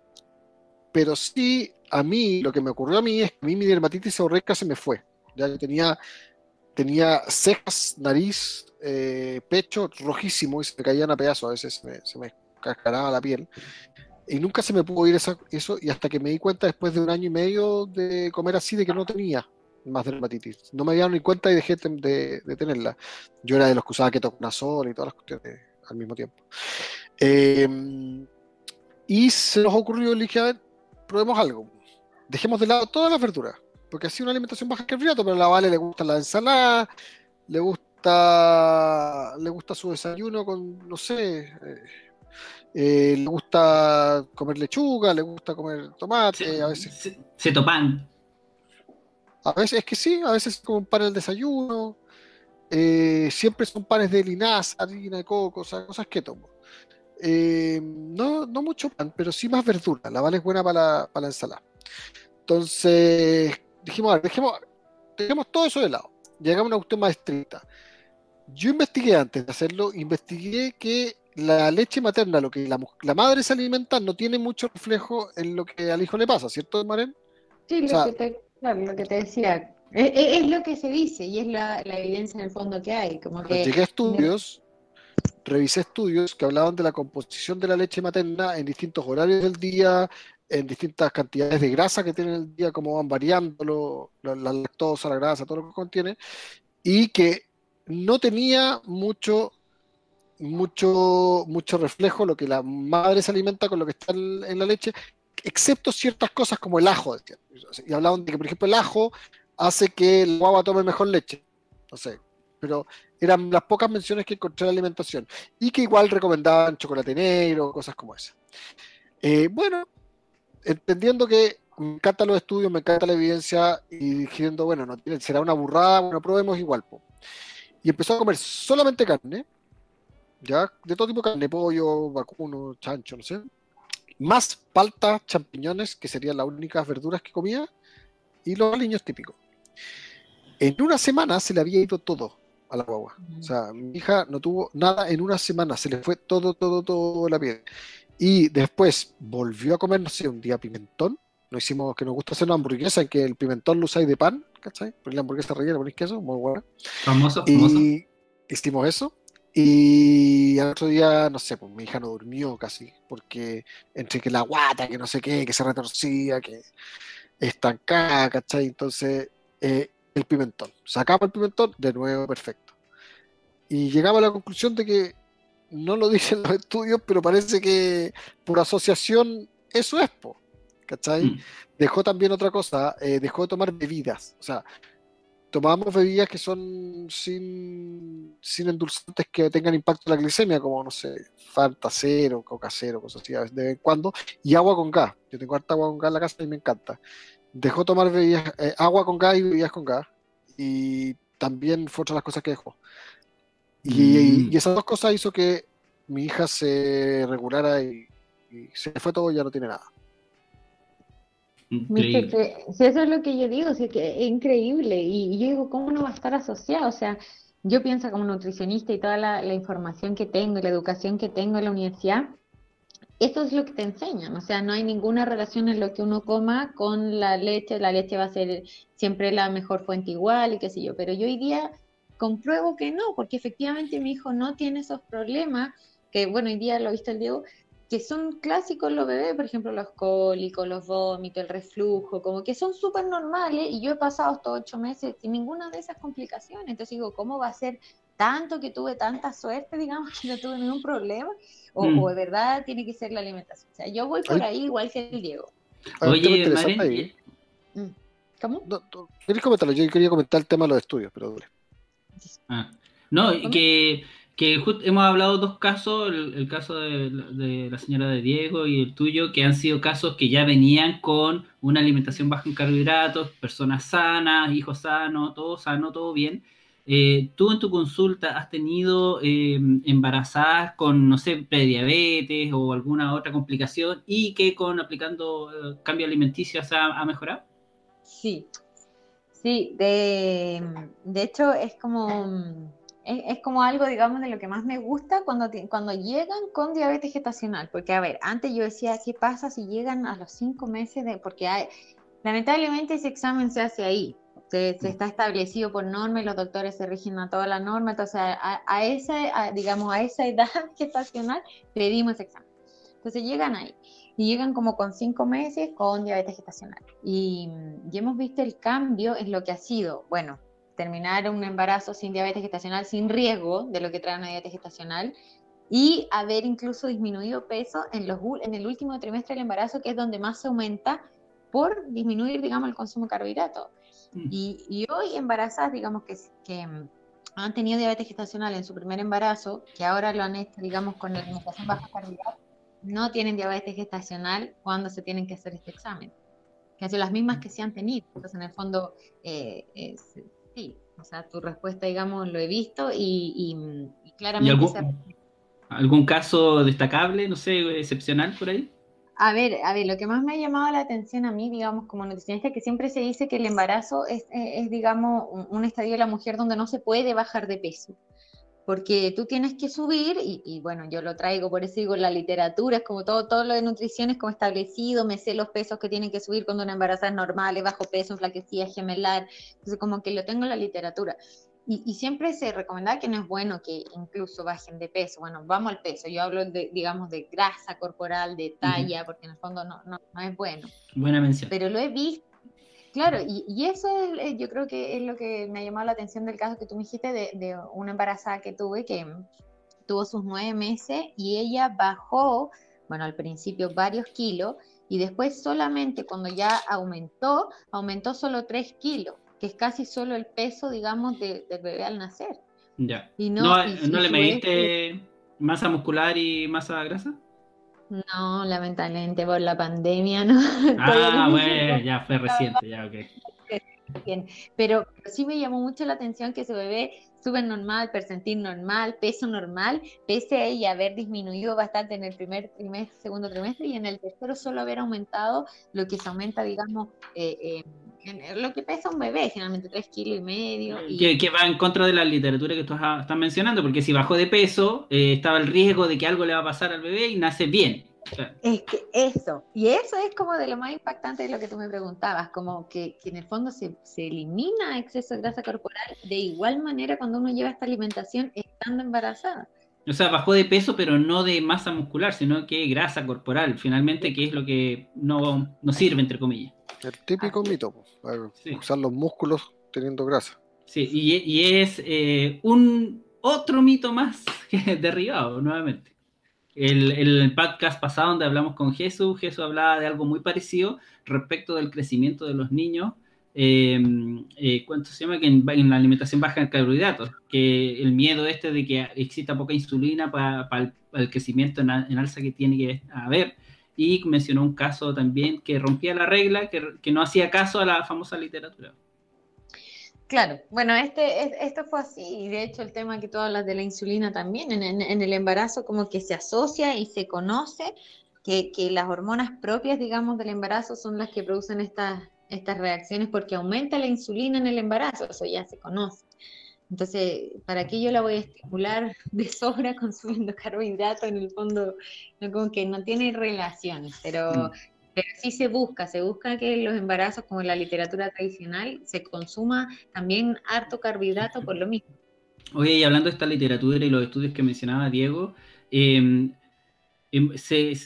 pero sí, a mí, lo que me ocurrió a mí es que a mí mi dermatitis seborreica se me fue. Ya tenía, tenía cejas, nariz, eh, pecho rojísimo y se me caían a pedazos, a veces se me, se me cascaraba la piel. Y nunca se me pudo ir eso, y hasta que me di cuenta después de un año y medio de comer así, de que no tenía más dermatitis. No me había dado ni cuenta y dejé de, tenerla. Yo era de los que usaba ketoconazol y todas las cuestiones al mismo tiempo. Em, y se nos ocurrió, le dije, a ver, probemos algo. Dejemos de lado todas las verduras, porque así una alimentación baja en carbohidratos, pero a la Vale le gusta la ensalada, le gusta, le gusta su desayuno con, no sé, eh, eh, le gusta comer lechuga, le gusta comer tomate, a veces. Se, topan. A veces es que sí, a veces como un pan el desayuno. Eh, siempre son panes de linaza, harina de coco, o sea, cosas que tomo. Eh, no, no mucho pan, pero sí más verdura. La vale es buena para la, para la ensalada. Entonces, dijimos, a ver, dejemos, dejemos todo eso de lado. Llegamos a una cuestión más estricta. Yo investigué antes de hacerlo, investigué que la leche materna, lo que la, la, madre se alimenta, no tiene mucho reflejo en lo que al hijo le pasa, ¿cierto, Maren? Sí, lo que te lo que te decía. Es, lo que se dice y es la, evidencia en el fondo que hay. Como que... Llegué a estudios, revisé estudios que hablaban de la composición de la leche materna en distintos horarios del día, en distintas cantidades de grasa que tiene el día, cómo van variando la, lactosa, la grasa, todo lo que contiene, y que no tenía mucho mucho mucho reflejo lo que la madre se alimenta con lo que está en la leche excepto ciertas cosas como el ajo. Y hablaban de que, por ejemplo, el ajo hace que el guagua tome mejor leche. No sé, pero eran las pocas menciones que encontré en la alimentación. Y que igual recomendaban chocolate negro, cosas como esa. Eh, bueno, entendiendo que me encantan los estudios, me encanta la evidencia y diciendo, bueno, no será una burrada, bueno, probemos igual. Y empezó a comer solamente carne, ya, de todo tipo de carne, pollo, vacuno, chancho, no sé más palta, champiñones, que serían las únicas verduras que comía, y los aliños típicos. En una semana se le había ido todo a la guagua. O sea, mi hija no tuvo nada en una semana, se le fue todo, todo, todo la piel. Y después volvió a comer, no sé, un día pimentón. Nos hicimos que nos gusta hacer una hamburguesa en que el pimentón lo usáis de pan, ¿cachai? Ponéis la hamburguesa rellena, ponéis queso, muy buena. Famoso, famoso. Y hicimos eso. Y al otro día, no sé, pues mi hija no durmió casi, porque entre que la guata, que no sé qué, que se retorcía, que estancada, ¿cachai? Entonces, eh, el pimentón. Sacamos el pimentón, de nuevo perfecto. Y llegamos a la conclusión de que no lo dicen los estudios, pero parece que por asociación eso es, po, ¿cachai? Mm. Dejó también otra cosa, eh, dejó de tomar bebidas. O sea, tomamos bebidas que son sin, sin endulzantes que tengan impacto en la glicemia, como, no sé, Fanta cero, Coca cero, cosas así, de vez en cuando, y agua con gas. Yo tengo harta agua con gas en la casa y me encanta. Dejó tomar bebidas, eh, agua con gas y bebidas con gas, y también fue otra de las cosas que dejó. Y, mm. esas dos cosas hizo que mi hija se regulara y, se fue todo y ya no tiene nada. Increíble. Si eso es lo que yo digo, si es que es increíble. Y, yo digo, ¿cómo no va a estar asociado? O sea, yo pienso como nutricionista y toda la, la información que tengo y la educación que tengo en la universidad, eso es lo que te enseñan, o sea, no hay ninguna relación en lo que uno coma con la leche, la leche va a ser siempre la mejor fuente igual y qué sé yo, pero yo hoy día compruebo que no, porque efectivamente mi hijo no tiene esos problemas, que bueno, hoy día lo viste el Diego, que son clásicos los bebés, por ejemplo, los cólicos, los vómitos, el reflujo, como que son súper normales y yo he pasado estos ocho meses sin ninguna de esas complicaciones, entonces digo, ¿cómo va a ser tanto que tuve tanta suerte, digamos, que no tuve ningún problema? O, Mm. o de verdad tiene que ser la alimentación. O sea, yo voy por ahí igual que el Diego. Oye. Mm. ¿Cómo? No, no, ¿Querés comentarlo? Yo quería comentar el tema de los estudios, pero dure. Ah, no, y ¿Cómo? que, que just- hemos hablado dos casos, el, caso de, la- señora de Diego y el tuyo, que han sido casos que ya venían con una alimentación baja en carbohidratos, personas sanas, hijos sanos, todo sano, todo bien. Eh, ¿Tú en tu consulta has tenido eh, embarazadas con, no sé, prediabetes o alguna otra complicación y que con aplicando eh, cambio alimenticio se ha, ha mejorado? Sí, sí, de, de hecho es como, es, es como algo, digamos, de lo que más me gusta cuando, cuando llegan con diabetes gestacional, porque a ver, antes yo decía, ¿qué pasa si llegan a los cinco meses de, porque hay, lamentablemente ese examen se hace ahí, se, se está establecido por norma y los doctores se rigen a toda la norma, entonces a, a esa, a, digamos, a esa edad gestacional pedimos ese examen. Entonces llegan ahí y llegan como con cinco meses con diabetes gestacional. Y, y hemos visto el cambio en lo que ha sido, bueno, terminar un embarazo sin diabetes gestacional, sin riesgo de lo que trae una diabetes gestacional, y haber incluso disminuido peso en, los, en el último trimestre del embarazo, que es donde más se aumenta por disminuir, digamos, el consumo de carbohidratos. Mm. Y, y hoy embarazadas, digamos, que, que mm, han tenido diabetes gestacional en su primer embarazo, que ahora lo han hecho, digamos, con la alimentación baja carbohidratos, no tienen diabetes gestacional cuando se tienen que hacer este examen, que han sido las mismas que se han tenido. Entonces, en el fondo, eh, es- sí, o sea, tu respuesta, digamos, lo he visto y, y- y claramente... algún- se- ¿Algún caso destacable, no sé, excepcional por ahí? A ver, a ver, lo que más me ha llamado la atención a mí, digamos, como nutricionista, es que siempre se dice que el embarazo es, es, es, digamos, un, un estadio de la mujer donde no se puede bajar de peso. Porque tú tienes que subir, y, y bueno, yo lo traigo, por eso digo, la literatura es como todo, todo lo de nutrición es como establecido, me sé los pesos que tienen que subir cuando una embarazada es normal, es bajo peso, enflaquecida, gemelar, entonces como que lo tengo en la literatura. Y, y, siempre se recomienda que no es bueno que incluso bajen de peso. Bueno, vamos al peso. Yo hablo, de, digamos, de grasa corporal, de talla, uh -huh. porque en el fondo no, no, no, es bueno. Buena mención. Pero lo he visto. Claro, y, y, eso es, yo creo que es lo que me ha llamado la atención del caso que tú me dijiste de, de una embarazada que tuve que tuvo sus nueve meses y ella bajó, bueno, al principio varios kilos y después solamente cuando ya aumentó, aumentó solo tres kilos que es casi solo el peso, digamos, de, del bebé al nacer. Ya. Y no, no, y, ¿no y le mediste masa muscular y masa grasa? No, lamentablemente por la pandemia, ¿no? Ah, bueno, ya fue reciente, ya, ok. Bien. Pero sí me llamó mucho la atención que su bebé súper normal, percentil normal, peso normal, pese a ella haber disminuido bastante en el primer trimestre, segundo trimestre, y en el tercero solo haber aumentado lo que se aumenta, digamos, eh, eh, lo que pesa un bebé, generalmente 3 kilos y medio. Y... Que, que, va en contra de la literatura que tú estás mencionando, porque si bajó de peso, eh, estaba el riesgo de que algo le va a pasar al bebé y nace bien. Es que eso, y eso es como de lo más impactante de lo que tú me preguntabas, como que, que en el fondo se, se, elimina exceso de grasa corporal de igual manera cuando uno lleva esta alimentación estando embarazada. O sea, bajó de peso, pero no de masa muscular, sino que grasa corporal, finalmente, que es lo que no, no sirve, entre comillas. El típico mito, sí. usar los músculos teniendo grasa. Sí, y, y es eh, un otro mito más derribado nuevamente. El, podcast pasado donde hablamos con Jesús, Jesús hablaba de algo muy parecido respecto del crecimiento de los niños, eh, eh, ¿cuánto se llama? Que en, la alimentación baja en carbohidratos, que el miedo este de que exista poca insulina para, el, crecimiento en, en, alza que tiene que haber, y mencionó un caso también que rompía la regla, que no hacía caso a la famosa literatura. Claro, bueno, este, esto fue así, y de hecho el tema que tú hablas de la insulina también, en, el embarazo como que se asocia y se conoce que, que, las hormonas propias, digamos, del embarazo son las que producen estas, estas reacciones porque aumenta la insulina en el embarazo, eso ya se conoce. Entonces, ¿para qué yo la voy a estimular de sobra consumiendo carbohidratos? En el fondo, no, como que no tiene relación, pero, mm. Pero sí se busca, se busca que en los embarazos, como en la literatura tradicional, se consuma también harto carbohidrato por lo mismo. Oye, y hablando de esta literatura y los estudios que mencionaba Diego, em, em,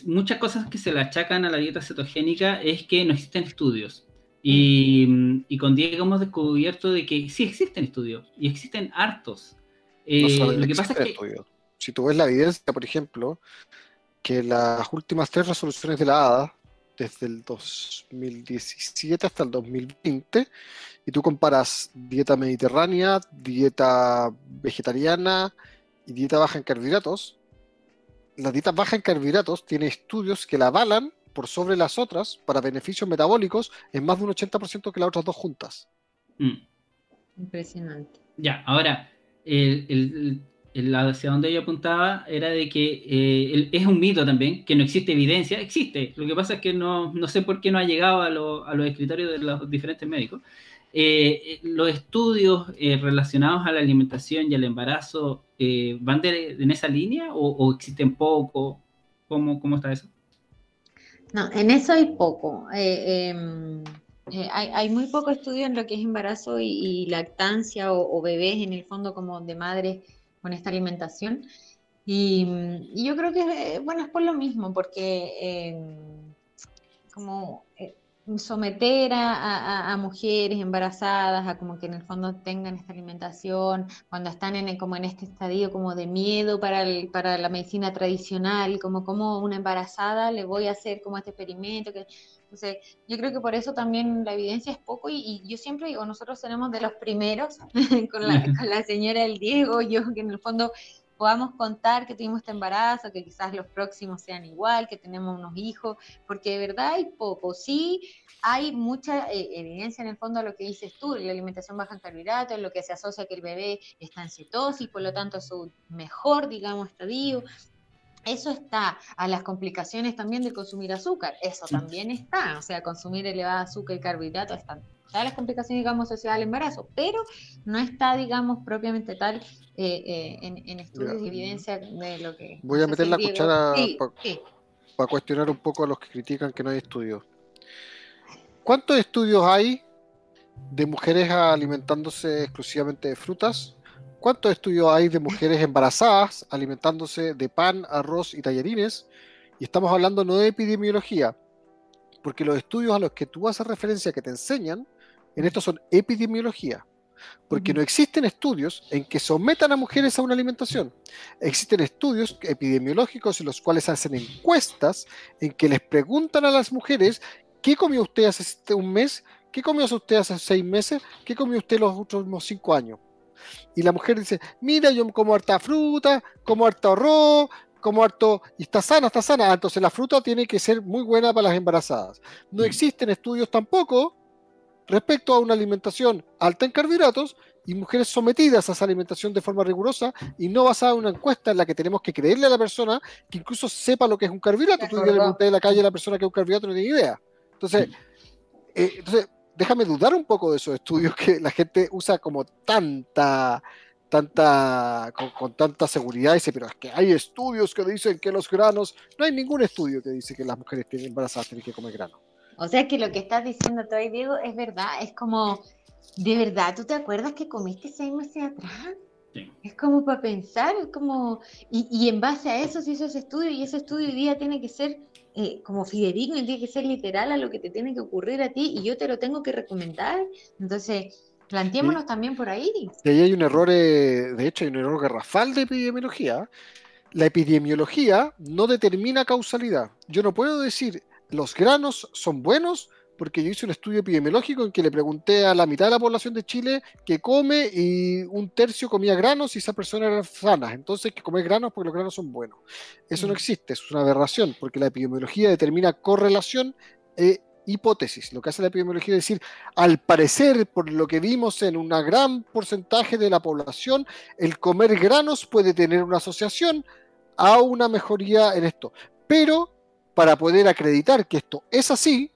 muchas cosas que se le achacan a la dieta cetogénica es que no existen estudios. Y, y, con Diego hemos descubierto de que sí existen estudios y existen hartos. Eh, lo que pasa es que... Si tú ves la evidencia, por ejemplo, que las últimas tres resoluciones de la ADA, desde el 2017 hasta el 2020, y tú comparas dieta mediterránea, dieta vegetariana y dieta baja en carbohidratos, la dieta baja en carbohidratos tiene estudios que la avalan por sobre las otras para beneficios metabólicos es más de un 80% que las otras dos juntas. Mm. Impresionante. Ya, ahora, el, hacia donde yo apuntaba era de que eh, es un mito también, que no existe evidencia, existe. Lo que pasa es que no, no sé por qué no ha llegado a, los escritorios de los diferentes médicos. Eh, los estudios eh, relacionados a la alimentación y al embarazo van en esa línea o, o existen poco? ¿Cómo, ¿Cómo está eso? No, en eso hay poco. Eh, em, eh, hay, muy poco estudio en lo que es embarazo y, lactancia o, bebés en el fondo como de madres con esta alimentación. Y, yo creo que, bueno, es por lo mismo, porque em, como eh, someter a, mujeres embarazadas a como que en el fondo tengan esta alimentación, cuando están en, como en este estadio como de miedo para, para la medicina tradicional, como como una embarazada le voy a hacer como este experimento. Que, entonces, yo creo que por eso también la evidencia es poco y, yo siempre digo, nosotros tenemos de los primeros, con, la, con la señora del Diego, yo que en el fondo podamos contar que tuvimos este embarazo, que quizás los próximos sean igual, que tenemos unos hijos, porque de verdad hay poco. Sí, hay mucha eh, evidencia en el fondo de lo que dices tú, la alimentación baja en carbohidratos, lo que se asocia que el bebé está en cetosis, por lo tanto su mejor, digamos, estadio. Eso está a las complicaciones también de consumir azúcar, eso también está, o sea, consumir elevada azúcar y carbohidratos están todas las complicaciones, digamos, asociadas al embarazo, pero no está, digamos, propiamente tal eh, eh, en, estudios y evidencia de lo que... Voy a meter la cuchara para cuestionar un poco a los que critican que no hay estudios. ¿Cuántos estudios hay de mujeres alimentándose exclusivamente de frutas? ¿Cuántos estudios hay de mujeres embarazadas alimentándose de pan, arroz y tallarines? Y estamos hablando no de epidemiología, porque los estudios a los que tú haces referencia que te enseñan, en esto son epidemiología. Porque no existen estudios en que sometan a mujeres a una alimentación. Existen estudios epidemiológicos en los cuales hacen encuestas en que les preguntan a las mujeres qué comió usted hace este, un mes, qué comió usted hace seis meses, qué comió usted los últimos cinco años. Y la mujer dice, mira, yo como harta fruta, como harta arroz, como harto, y está sana, está sana. Entonces la fruta tiene que ser muy buena para las embarazadas. No existen estudios tampoco respecto a una alimentación alta en carbohidratos y mujeres sometidas a esa alimentación de forma rigurosa y no basada en una encuesta en la que tenemos que creerle a la persona que incluso sepa lo que es un carbohidrato. Tú le preguntas en la calle a la persona que es un carbohidrato no tiene idea. Entonces, eh, entonces, déjame dudar un poco de esos estudios que la gente usa como tanta, tanta, con, tanta seguridad. Dice, pero es que hay estudios que dicen que los granos, no hay ningún estudio que dice que las mujeres embarazadas tienen que comer granos. O sea que lo que estás diciendo tú ahí, Diego, es verdad. Es como, ¿de verdad tú te acuerdas que comiste seis meses atrás? Es como para pensar, es como, y, y, en base a eso se hizo ese estudio y ese estudio hoy día tiene que ser eh, como fidedigno, tiene que ser literal a lo que te tiene que ocurrir a ti y yo te lo tengo que recomendar. Entonces, planteémonos también por ahí. Y ahí hay un error, eh, de hecho hay un error garrafal de epidemiología. La epidemiología no determina causalidad. Yo no puedo decir los granos son buenos porque yo hice un estudio epidemiológico en que le pregunté a la mitad de la población de Chile que come y un tercio comía granos y esa persona era sana. Entonces, que comer granos porque los granos son buenos. Eso no mm. existe, es una aberración, porque la epidemiología determina correlación e hipótesis. Lo que hace la epidemiología es decir, al parecer, por lo que vimos en un gran porcentaje de la población, el comer granos puede tener una asociación a una mejoría en esto. Pero para poder acreditar que esto es así,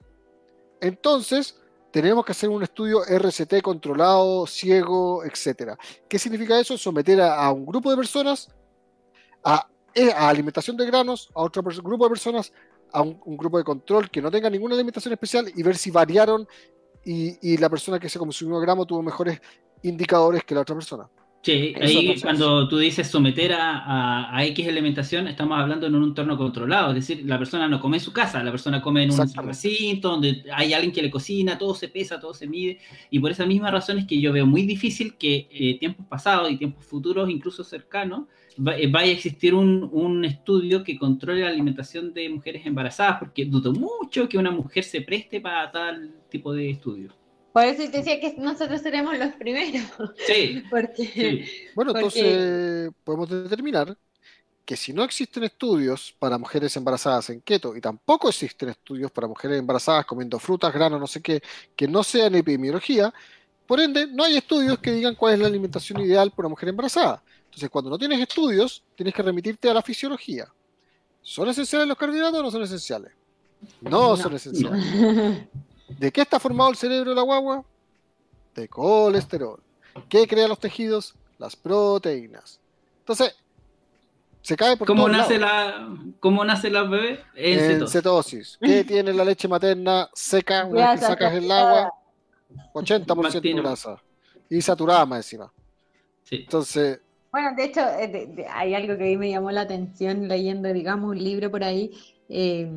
entonces tenemos que hacer un estudio RCT controlado, ciego, etc. ¿Qué significa eso? Someter a, un grupo de personas a, eh, alimentación de granos, a otro grupo de personas a un, grupo de control que no tenga ninguna alimentación especial y ver si variaron y, la persona que se consumió gramo tuvo mejores indicadores que la otra persona. Sí, ahí cuando tú dices someter a, a, X alimentación, estamos hablando en un entorno controlado, es decir, la persona no come en su casa, la persona come en un recinto donde hay alguien que le cocina, todo se pesa, todo se mide, y por esa misma razón es que yo veo muy difícil que eh, tiempos pasados y tiempos futuros, incluso cercanos, eh, vaya a existir un, un, estudio que controle la alimentación de mujeres embarazadas, porque dudo mucho que una mujer se preste para tal tipo de estudio. Por eso te decía que nosotros seremos los primeros. Sí. porque, Bueno, entonces podemos determinar que si no existen estudios para mujeres embarazadas en keto y tampoco existen estudios para mujeres embarazadas comiendo frutas, granos, no sé qué, que no sean epidemiología, por ende no hay estudios que digan cuál es la alimentación ideal para una mujer embarazada. Entonces, cuando no tienes estudios, tienes que remitirte a la fisiología. ¿Son esenciales los carbohidratos o no son esenciales? No, son esenciales. ¿De qué está formado el cerebro de la guagua? De colesterol. ¿Qué crea los tejidos? Las proteínas. Entonces, se cae por ¿Cómo nace la ¿Cómo nace la bebé? En, cetosis. ¿Qué tiene la leche materna seca una vez que sacas el agua? 80% grasa. Y saturada más encima. Sí. Entonces. Bueno, de hecho, eh, hay algo que a mí me llamó la atención leyendo, digamos, un libro por ahí. Eh,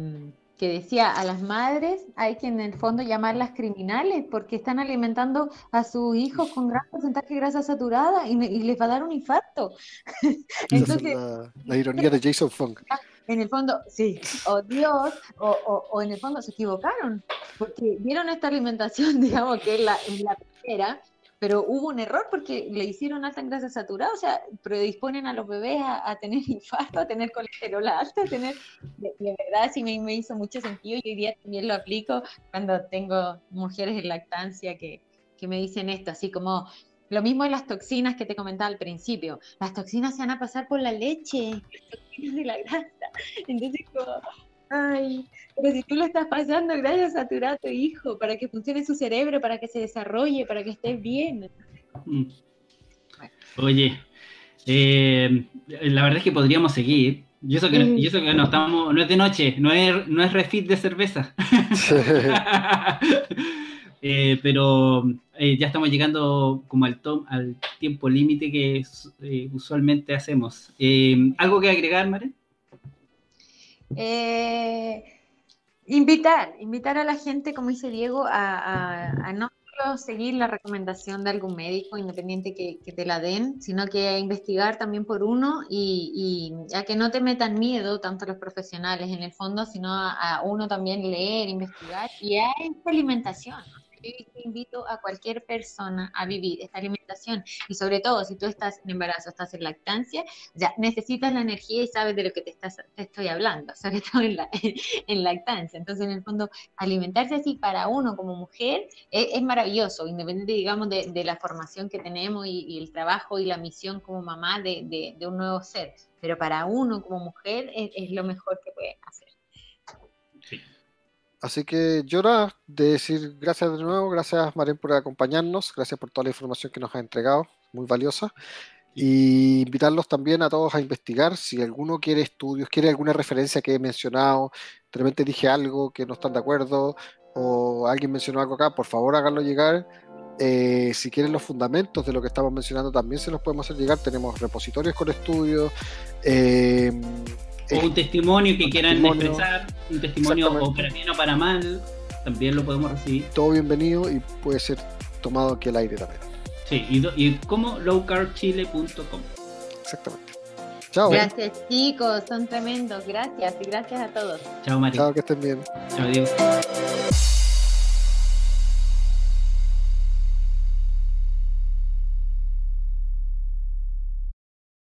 que decía a las madres hay que en el fondo llamarlas criminales porque están alimentando a sus hijos con gran porcentaje de grasa saturada y, les va a dar un infarto. Entonces, la, ironía de Jason Funk. En el fondo, sí, o Dios, o, o, en el fondo se equivocaron, porque vieron esta alimentación, digamos, que es la, es la primera, pero hubo un error porque le hicieron alta en grasa saturada, o sea, predisponen a los bebés a, tener infarto, a tener colesterol alto, a tener, de, verdad sí me, me, hizo mucho sentido y hoy día también lo aplico cuando tengo mujeres en lactancia que, que me dicen esto, así como, lo mismo en las toxinas que te comentaba al principio. Las toxinas se van a pasar por la leche, las toxinas de la grasa. Entonces, como, Ay, pero si tú lo estás pasando, gracias a saturar a tu hijo, para que funcione su cerebro, para que se desarrolle, para que estés bien. Mm. Oye, eh, la verdad es que podríamos seguir. Y eso que, no estamos, no es de noche, no es, no es refit de cerveza. Eh, pero eh, ya estamos llegando como al, al tiempo límite que usualmente hacemos. ¿Algo que agregar, Mare? Eh, invitar, invitar a la gente, como dice Diego, a, no solo seguir la recomendación de algún médico independiente que, te la den, sino que a investigar también por uno y, a que no te metan miedo tanto los profesionales en el fondo, sino a, a uno también leer, investigar y a esta alimentación invito a cualquier persona a vivir esta alimentación y sobre todo si tú estás en embarazo, estás en lactancia, ya necesitas la energía y sabes de lo que te, estás, estoy hablando, sobre todo en lactancia. Entonces, en el fondo, alimentarse así para uno como mujer es, maravilloso, independiente, digamos, de, la formación que tenemos y, el trabajo y la misión como mamá de, un nuevo ser. Pero para uno como mujer es, es lo mejor que puede hacer. Así que yo ahora de decir gracias de nuevo, gracias Maren por acompañarnos, gracias por toda la información que nos ha entregado, muy valiosa. Y invitarlos también a todos a investigar si alguno quiere estudios, quiere alguna referencia que he mencionado, de repente dije algo que no están de acuerdo o alguien mencionó algo acá, por favor háganlo llegar. Eh, si quieren los fundamentos de lo que estamos mencionando, también se los podemos hacer llegar. Tenemos repositorios con estudios. Eh, o un testimonio que quieran expresar, un testimonio o para bien o para mal, también lo podemos recibir. Todo bienvenido y puede ser tomado aquí al aire también. Sí, y, y como lowcarbchile.com. Exactamente. Chao. Gracias chicos, son tremendos. Gracias y gracias a todos. Chao María. Chao, que estén bien. Chao Diego.